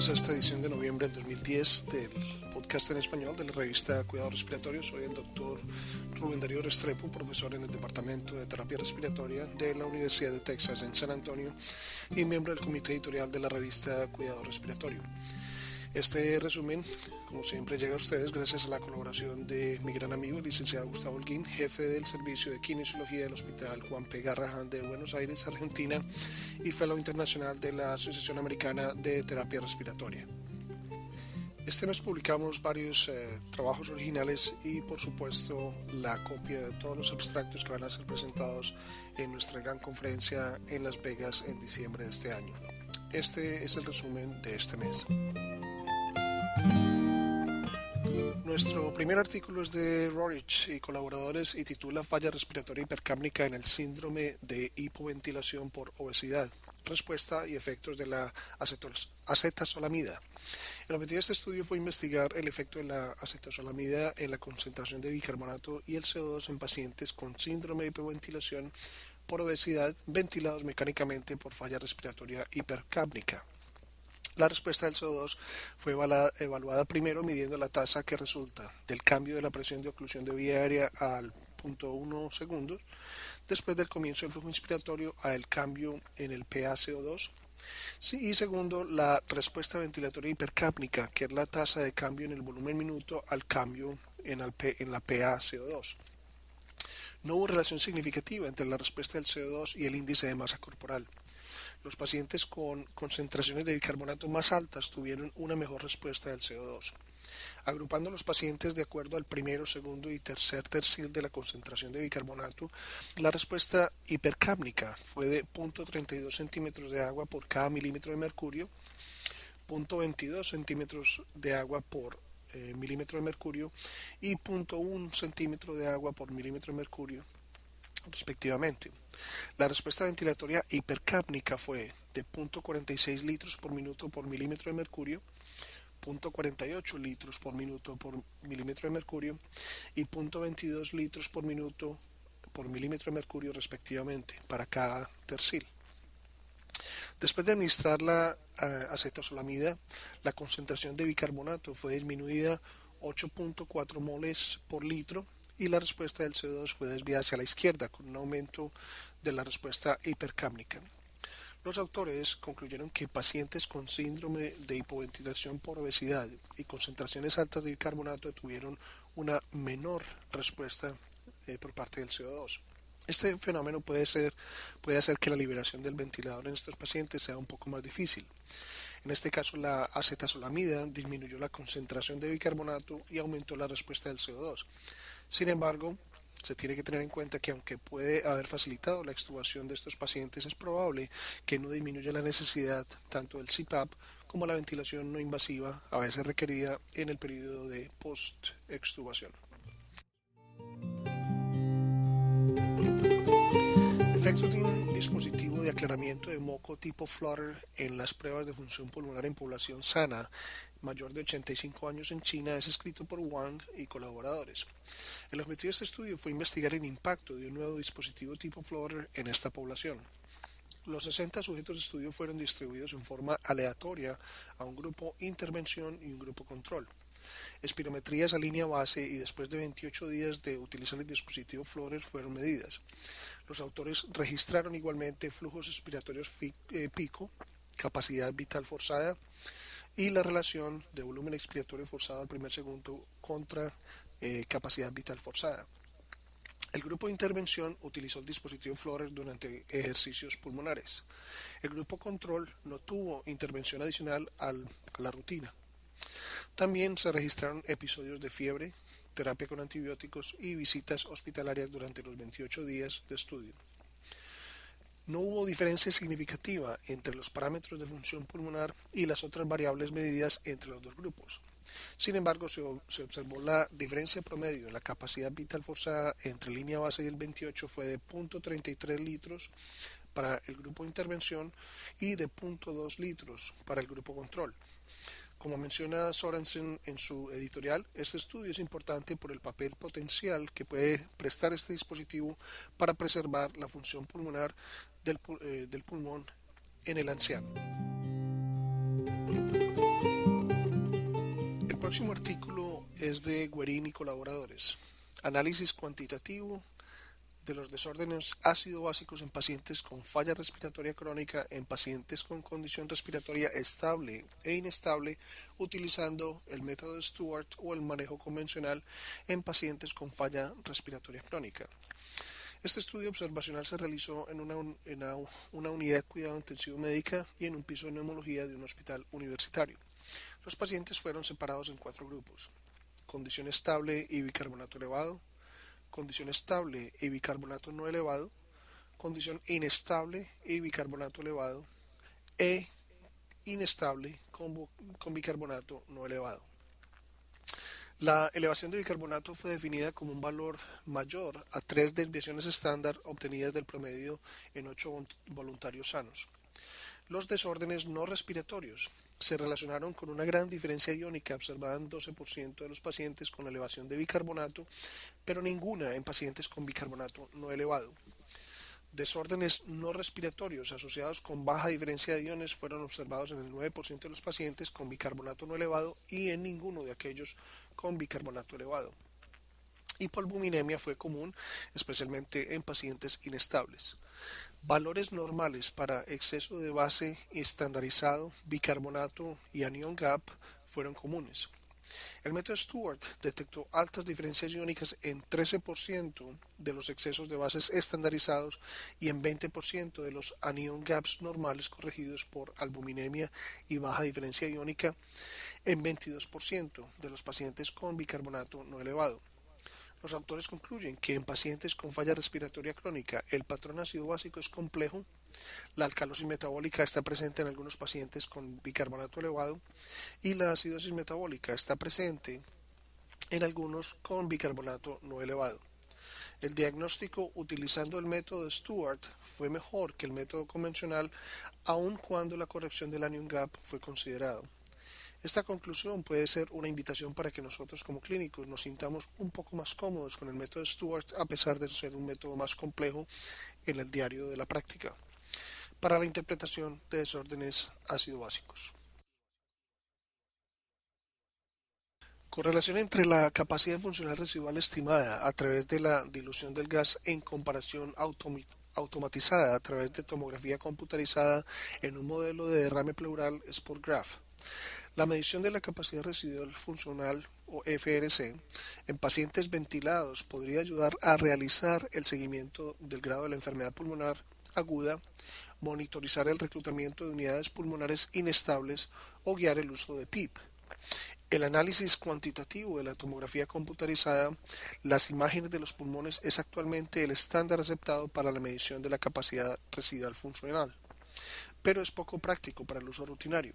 Bienvenidos a esta edición de noviembre del 2010 del podcast en español de la revista Cuidado Respiratorio. Soy el doctor Rubén Darío Restrepo, profesor en el Departamento de Terapia Respiratoria de la Universidad de Texas en San Antonio y miembro del comité editorial de la revista Cuidado Respiratorio. Este resumen, como siempre, llega a ustedes gracias a la colaboración de mi gran amigo, el licenciado Gustavo Holguín, jefe del Servicio de Kinesiología del Hospital Juan P. Garrahan de Buenos Aires, Argentina, y fellow internacional de la Asociación Americana de Terapia Respiratoria. Este mes publicamos varios eh, trabajos originales y por supuesto la copia de todos los abstractos que van a ser presentados en nuestra gran conferencia en Las Vegas en diciembre de este año. Este es el resumen de este mes. Nuestro primer artículo es de Rorich y colaboradores y titula Falla respiratoria hipercámnica en el síndrome de hipoventilación por obesidad, respuesta y efectos de la acetazolamida. El objetivo de este estudio fue investigar el efecto de la acetazolamida en la concentración de bicarbonato y el CO2 en pacientes con síndrome de hipoventilación por obesidad ventilados mecánicamente por falla respiratoria hipercámnica. La respuesta del CO2 fue evaluada primero midiendo la tasa que resulta del cambio de la presión de oclusión de vía aérea al 0.1 segundos, después del comienzo del flujo inspiratorio al cambio en el PaCO2 y segundo, la respuesta ventilatoria hipercápnica, que es la tasa de cambio en el volumen minuto al cambio en, en la PaCO2. No hubo relación significativa entre la respuesta del CO2 y el índice de masa corporal. Los pacientes con concentraciones de bicarbonato más altas tuvieron una mejor respuesta del CO2. Agrupando los pacientes de acuerdo al primero, segundo y tercer tercil de la concentración de bicarbonato, la respuesta hipercámnica fue de 0.32 centímetros de agua por cada milímetro de mercurio, 0.22 centímetros de agua por eh, milímetro de mercurio y 0.1 centímetro de agua por milímetro de mercurio respectivamente. La respuesta ventilatoria hipercápnica fue de 0.46 litros por minuto por milímetro de mercurio, 0.48 litros por minuto por milímetro de mercurio y 0.22 litros por minuto por milímetro de mercurio respectivamente para cada tercil. Después de administrar la uh, acetazolamida, la concentración de bicarbonato fue disminuida 8.4 moles por litro y la respuesta del CO2 fue desviada hacia la izquierda con un aumento de la respuesta hipercámnica. Los autores concluyeron que pacientes con síndrome de hipoventilación por obesidad y concentraciones altas de bicarbonato tuvieron una menor respuesta eh, por parte del CO2. Este fenómeno puede, ser, puede hacer que la liberación del ventilador en estos pacientes sea un poco más difícil. En este caso, la acetazolamida disminuyó la concentración de bicarbonato y aumentó la respuesta del CO2. Sin embargo, se tiene que tener en cuenta que aunque puede haber facilitado la extubación de estos pacientes, es probable que no disminuya la necesidad tanto del CPAP como la ventilación no invasiva, a veces requerida en el periodo de post-extubación. Efectos de un dispositivo de aclaramiento de moco tipo Flutter en las pruebas de función pulmonar en población sana mayor de 85 años en China es escrito por Wang y colaboradores. El objetivo de este estudio fue investigar el impacto de un nuevo dispositivo tipo Flutter en esta población. Los 60 sujetos de estudio fueron distribuidos en forma aleatoria a un grupo intervención y un grupo control espirometrías a línea base y después de 28 días de utilizar el dispositivo Flores fueron medidas. Los autores registraron igualmente flujos expiratorios eh, pico, capacidad vital forzada y la relación de volumen expiratorio forzado al primer segundo contra eh, capacidad vital forzada. El grupo de intervención utilizó el dispositivo Flores durante ejercicios pulmonares. El grupo control no tuvo intervención adicional a la rutina. También se registraron episodios de fiebre, terapia con antibióticos y visitas hospitalarias durante los 28 días de estudio. No hubo diferencia significativa entre los parámetros de función pulmonar y las otras variables medidas entre los dos grupos. Sin embargo, se, observó la diferencia promedio en la capacidad vital forzada entre línea base y el 28 fue de 0.33 litros para el grupo de intervención y de 0.2 litros para el grupo control. Como menciona Sorensen en su editorial, este estudio es importante por el papel potencial que puede prestar este dispositivo para preservar la función pulmonar del, eh, del pulmón en el anciano. próximo artículo es de Guerin y colaboradores. Análisis cuantitativo de los desórdenes ácido básicos en pacientes con falla respiratoria crónica en pacientes con condición respiratoria estable e inestable utilizando el método Stewart o el manejo convencional en pacientes con falla respiratoria crónica. Este estudio observacional se realizó en una, unidad de cuidado intensivo médica y en un piso de neumología de un hospital universitario. Los pacientes fueron separados en cuatro grupos. Condición estable y bicarbonato elevado, condición estable y bicarbonato no elevado, condición inestable y bicarbonato elevado, e inestable con bicarbonato no elevado. La elevación de bicarbonato fue definida como un valor mayor a tres desviaciones estándar obtenidas del promedio en ocho voluntarios sanos. Los desórdenes no respiratorios se relacionaron con una gran diferencia iónica observada en 12% de los pacientes con elevación de bicarbonato, pero ninguna en pacientes con bicarbonato no elevado. Desórdenes no respiratorios asociados con baja diferencia de iones fueron observados en el 9% de los pacientes con bicarbonato no elevado y en ninguno de aquellos con bicarbonato elevado. Hipolbuminemia fue común, especialmente en pacientes inestables. Valores normales para exceso de base estandarizado, bicarbonato y anion gap fueron comunes. El método Stewart detectó altas diferencias iónicas en 13% de los excesos de bases estandarizados y en 20% de los anion gaps normales corregidos por albuminemia y baja diferencia iónica en 22% de los pacientes con bicarbonato no elevado. Los autores concluyen que en pacientes con falla respiratoria crónica el patrón ácido básico es complejo, la alcalosis metabólica está presente en algunos pacientes con bicarbonato elevado y la acidosis metabólica está presente en algunos con bicarbonato no elevado. El diagnóstico utilizando el método Stewart fue mejor que el método convencional aun cuando la corrección del anion gap fue considerado. Esta conclusión puede ser una invitación para que nosotros como clínicos nos sintamos un poco más cómodos con el método Stewart a pesar de ser un método más complejo en el diario de la práctica para la interpretación de desórdenes ácido básicos. Correlación entre la capacidad funcional residual estimada a través de la dilución del gas en comparación automatizada a través de tomografía computarizada en un modelo de derrame pleural Sportgraph. La medición de la capacidad residual funcional o FRC en pacientes ventilados podría ayudar a realizar el seguimiento del grado de la enfermedad pulmonar aguda, monitorizar el reclutamiento de unidades pulmonares inestables o guiar el uso de PIP. El análisis cuantitativo de la tomografía computarizada, las imágenes de los pulmones es actualmente el estándar aceptado para la medición de la capacidad residual funcional, pero es poco práctico para el uso rutinario.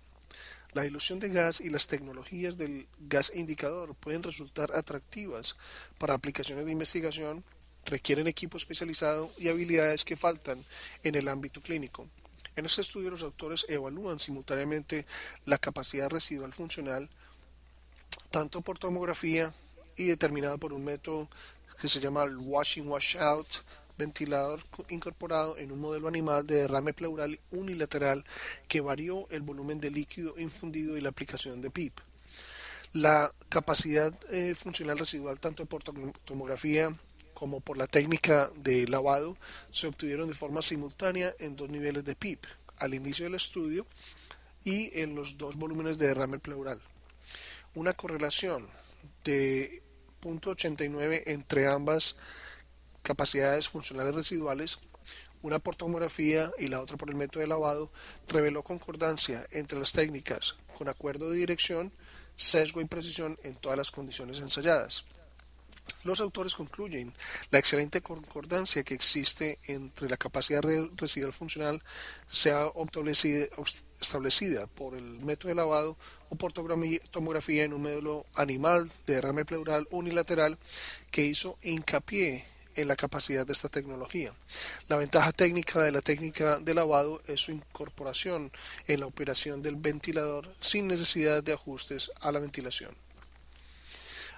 La dilución de gas y las tecnologías del gas indicador pueden resultar atractivas para aplicaciones de investigación, requieren equipo especializado y habilidades que faltan en el ámbito clínico. En este estudio los autores evalúan simultáneamente la capacidad residual funcional tanto por tomografía y determinada por un método que se llama el washing wash out ventilador incorporado en un modelo animal de derrame pleural unilateral que varió el volumen de líquido infundido y la aplicación de PIP. La capacidad eh, funcional residual tanto por tomografía como por la técnica de lavado se obtuvieron de forma simultánea en dos niveles de PIP, al inicio del estudio y en los dos volúmenes de derrame pleural. Una correlación de 0.89 entre ambas capacidades funcionales residuales, una por tomografía y la otra por el método de lavado, reveló concordancia entre las técnicas con acuerdo de dirección, sesgo y precisión en todas las condiciones ensayadas. Los autores concluyen la excelente concordancia que existe entre la capacidad residual funcional sea establecida por el método de lavado o por tomografía en un módulo animal de derrame pleural unilateral que hizo hincapié en la capacidad de esta tecnología. La ventaja técnica de la técnica de lavado es su incorporación en la operación del ventilador sin necesidad de ajustes a la ventilación.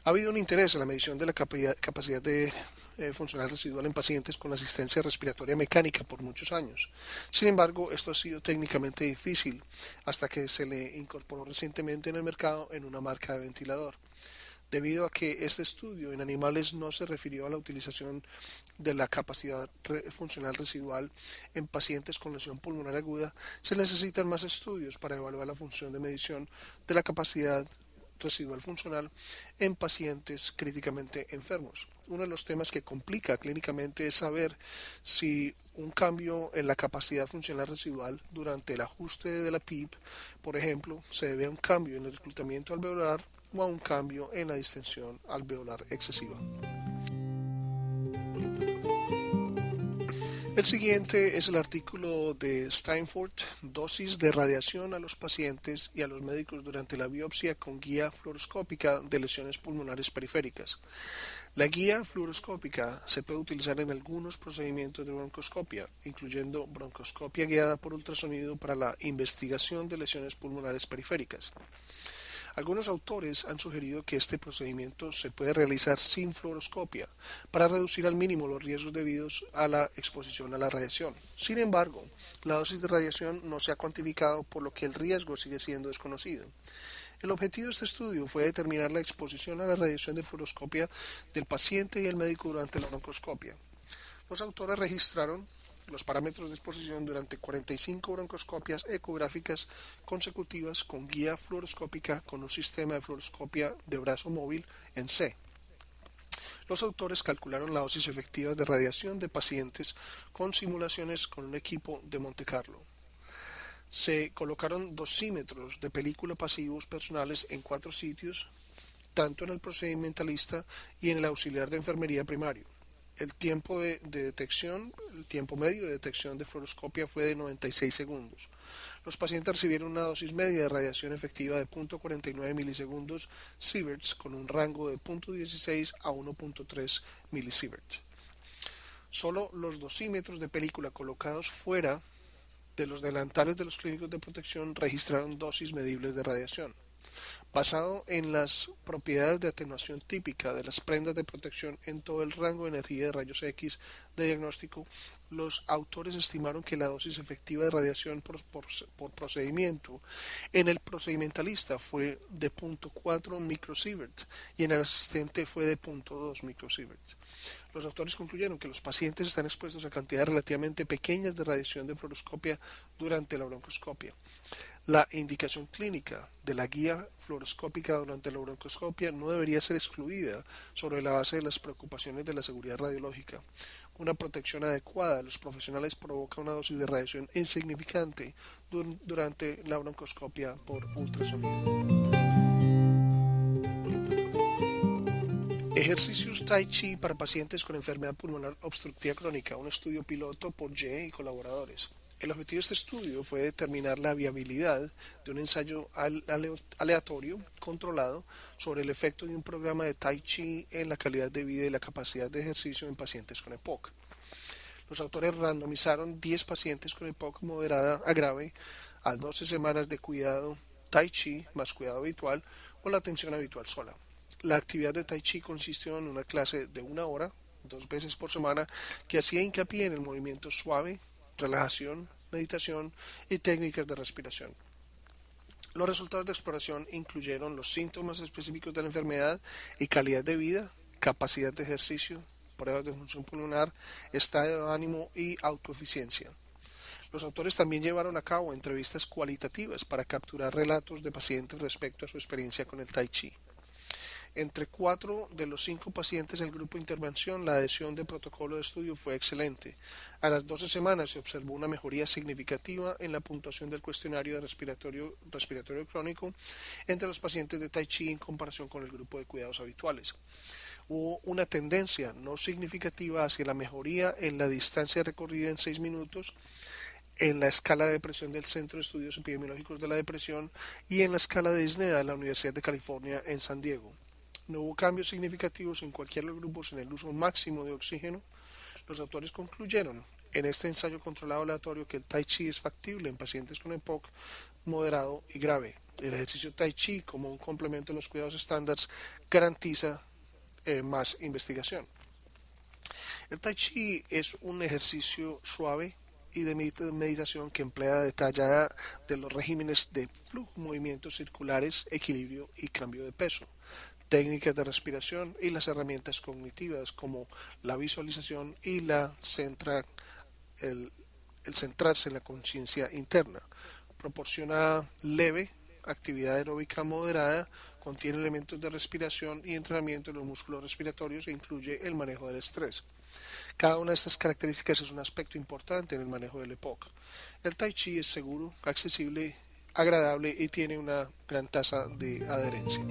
Ha habido un interés en la medición de la capacidad de eh, funcional residual en pacientes con asistencia respiratoria mecánica por muchos años. Sin embargo, esto ha sido técnicamente difícil hasta que se le incorporó recientemente en el mercado en una marca de ventilador. Debido a que este estudio en animales no se refirió a la utilización de la capacidad funcional residual en pacientes con lesión pulmonar aguda, se necesitan más estudios para evaluar la función de medición de la capacidad residual funcional en pacientes críticamente enfermos. Uno de los temas que complica clínicamente es saber si un cambio en la capacidad funcional residual durante el ajuste de la PIP, por ejemplo, se debe a un cambio en el reclutamiento alveolar o a un cambio en la distensión alveolar excesiva. El siguiente es el artículo de Steinfort, dosis de radiación a los pacientes y a los médicos durante la biopsia con guía fluoroscópica de lesiones pulmonares periféricas. La guía fluoroscópica se puede utilizar en algunos procedimientos de broncoscopia, incluyendo broncoscopia guiada por ultrasonido para la investigación de lesiones pulmonares periféricas. Algunos autores han sugerido que este procedimiento se puede realizar sin fluoroscopia para reducir al mínimo los riesgos debidos a la exposición a la radiación. Sin embargo, la dosis de radiación no se ha cuantificado por lo que el riesgo sigue siendo desconocido. El objetivo de este estudio fue determinar la exposición a la radiación de fluoroscopia del paciente y el médico durante la broncoscopia. Los autores registraron los parámetros de exposición durante 45 broncoscopias ecográficas consecutivas con guía fluoroscópica con un sistema de fluoroscopia de brazo móvil en C. Los autores calcularon la dosis efectiva de radiación de pacientes con simulaciones con un equipo de Monte Carlo. Se colocaron dosímetros de película pasivos personales en cuatro sitios, tanto en el procedimentalista y en el auxiliar de enfermería primario el tiempo de, detección, el tiempo medio de detección de fluoroscopia fue de 96 segundos. Los pacientes recibieron una dosis media de radiación efectiva de 0.49 milisegundos sieverts con un rango de 0.16 a 1.3 milisieverts. Solo los dosímetros de película colocados fuera de los delantales de los clínicos de protección registraron dosis medibles de radiación. Basado en las propiedades de atenuación típica de las prendas de protección en todo el rango de energía de rayos X de diagnóstico, los autores estimaron que la dosis efectiva de radiación por, procedimiento en el procedimentalista fue de 0.4 microsievert y en el asistente fue de 0.2 microsievert. Los autores concluyeron que los pacientes están expuestos a cantidades relativamente pequeñas de radiación de fluoroscopia durante la broncoscopia. La indicación clínica de la guía fluoroscópica durante la broncoscopia no debería ser excluida sobre la base de las preocupaciones de la seguridad radiológica. Una protección adecuada de los profesionales provoca una dosis de radiación insignificante durante la broncoscopia por ultrasonido. Ejercicios Tai Chi para pacientes con enfermedad pulmonar obstructiva crónica, un estudio piloto por Ye y colaboradores. El objetivo de este estudio fue determinar la viabilidad de un ensayo aleatorio controlado sobre el efecto de un programa de Tai Chi en la calidad de vida y la capacidad de ejercicio en pacientes con EPOC. Los autores randomizaron 10 pacientes con EPOC moderada a grave a 12 semanas de cuidado Tai Chi más cuidado habitual o la atención habitual sola. La actividad de Tai Chi consistió en una clase de una hora, dos veces por semana, que hacía hincapié en el movimiento suave, relajación, meditación y técnicas de respiración. Los resultados de exploración incluyeron los síntomas específicos de la enfermedad y calidad de vida, capacidad de ejercicio, pruebas de función pulmonar, estado de ánimo y autoeficiencia. Los autores también llevaron a cabo entrevistas cualitativas para capturar relatos de pacientes respecto a su experiencia con el tai chi. Entre cuatro de los cinco pacientes del grupo de intervención, la adhesión del protocolo de estudio fue excelente. A las 12 semanas se observó una mejoría significativa en la puntuación del cuestionario de respiratorio, respiratorio crónico entre los pacientes de Tai Chi en comparación con el grupo de cuidados habituales. Hubo una tendencia no significativa hacia la mejoría en la distancia recorrida en 6 minutos en la escala de depresión del Centro de Estudios Epidemiológicos de la Depresión y en la escala de Disney de la Universidad de California en San Diego. No hubo cambios significativos en cualquiera de los grupos en el uso máximo de oxígeno. Los autores concluyeron en este ensayo controlado aleatorio que el Tai Chi es factible en pacientes con EPOC moderado y grave. El ejercicio Tai Chi como un complemento de los cuidados estándares garantiza eh, más investigación. El Tai Chi es un ejercicio suave y de meditación que emplea detallada de los regímenes de flujo, movimientos circulares, equilibrio y cambio de peso, técnicas de respiración y las herramientas cognitivas como la visualización y la centra, el, el centrarse en la conciencia interna. Proporciona leve actividad aeróbica moderada, contiene elementos de respiración y entrenamiento de los músculos respiratorios e incluye el manejo del estrés. Cada una de estas características es un aspecto importante en el manejo del EPOC. El Tai Chi es seguro, accesible, agradable y tiene una gran tasa de adherencia.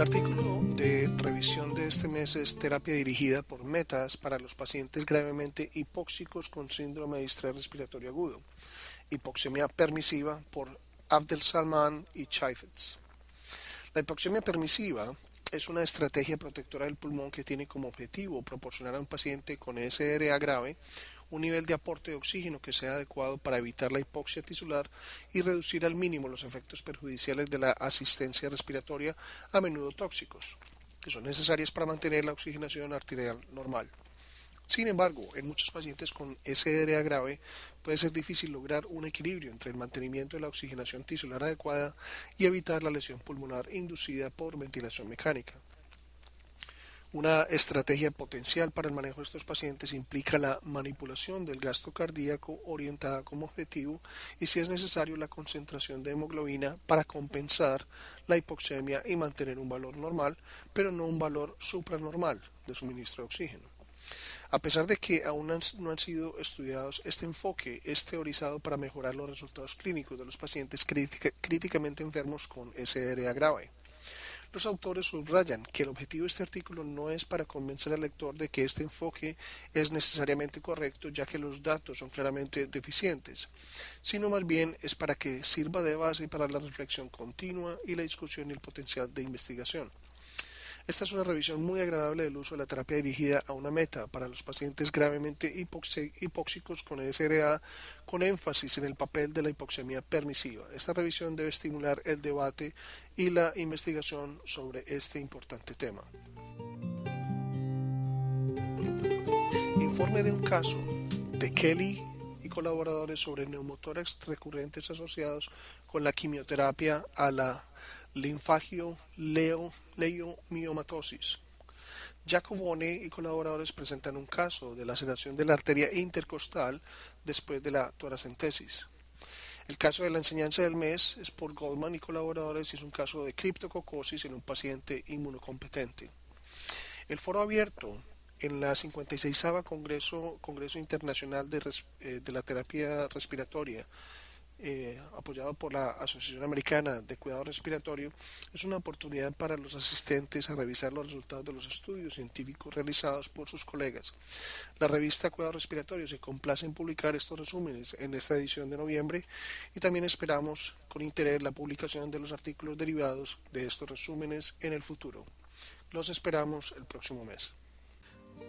El artículo de revisión de este mes es terapia dirigida por metas para los pacientes gravemente hipóxicos con síndrome de estrés respiratorio agudo, hipoxemia permisiva por Abdel Salman y Chaifetz. La hipoxemia permisiva es una estrategia protectora del pulmón que tiene como objetivo proporcionar a un paciente con SRA grave un nivel de aporte de oxígeno que sea adecuado para evitar la hipoxia tisular y reducir al mínimo los efectos perjudiciales de la asistencia respiratoria, a menudo tóxicos, que son necesarias para mantener la oxigenación arterial normal. Sin embargo, en muchos pacientes con SRA grave puede ser difícil lograr un equilibrio entre el mantenimiento de la oxigenación tisular adecuada y evitar la lesión pulmonar inducida por ventilación mecánica. Una estrategia potencial para el manejo de estos pacientes implica la manipulación del gasto cardíaco orientada como objetivo y si es necesario la concentración de hemoglobina para compensar la hipoxemia y mantener un valor normal, pero no un valor supranormal de suministro de oxígeno. A pesar de que aún no han sido estudiados, este enfoque es teorizado para mejorar los resultados clínicos de los pacientes críticamente enfermos con SRA grave. Los autores subrayan que el objetivo de este artículo no es para convencer al lector de que este enfoque es necesariamente correcto, ya que los datos son claramente deficientes, sino más bien es para que sirva de base para la reflexión continua y la discusión y el potencial de investigación. Esta es una revisión muy agradable del uso de la terapia dirigida a una meta para los pacientes gravemente hipóxicos con SRA, con énfasis en el papel de la hipoxemia permisiva. Esta revisión debe estimular el debate y la investigación sobre este importante tema. Informe de un caso de Kelly y colaboradores sobre neumotórax recurrentes asociados con la quimioterapia a la linfagio leo, leiomiomatosis. Jacobone y colaboradores presentan un caso de laceración de la arteria intercostal después de la toracentesis. El caso de la enseñanza del mes es por Goldman y colaboradores y es un caso de criptococosis en un paciente inmunocompetente. El foro abierto en la 56 Congreso, Congreso Internacional de, eh, de la Terapia Respiratoria eh, apoyado por la Asociación Americana de Cuidado Respiratorio, es una oportunidad para los asistentes a revisar los resultados de los estudios científicos realizados por sus colegas. La revista Cuidado Respiratorio se complace en publicar estos resúmenes en esta edición de noviembre y también esperamos con interés la publicación de los artículos derivados de estos resúmenes en el futuro. Los esperamos el próximo mes.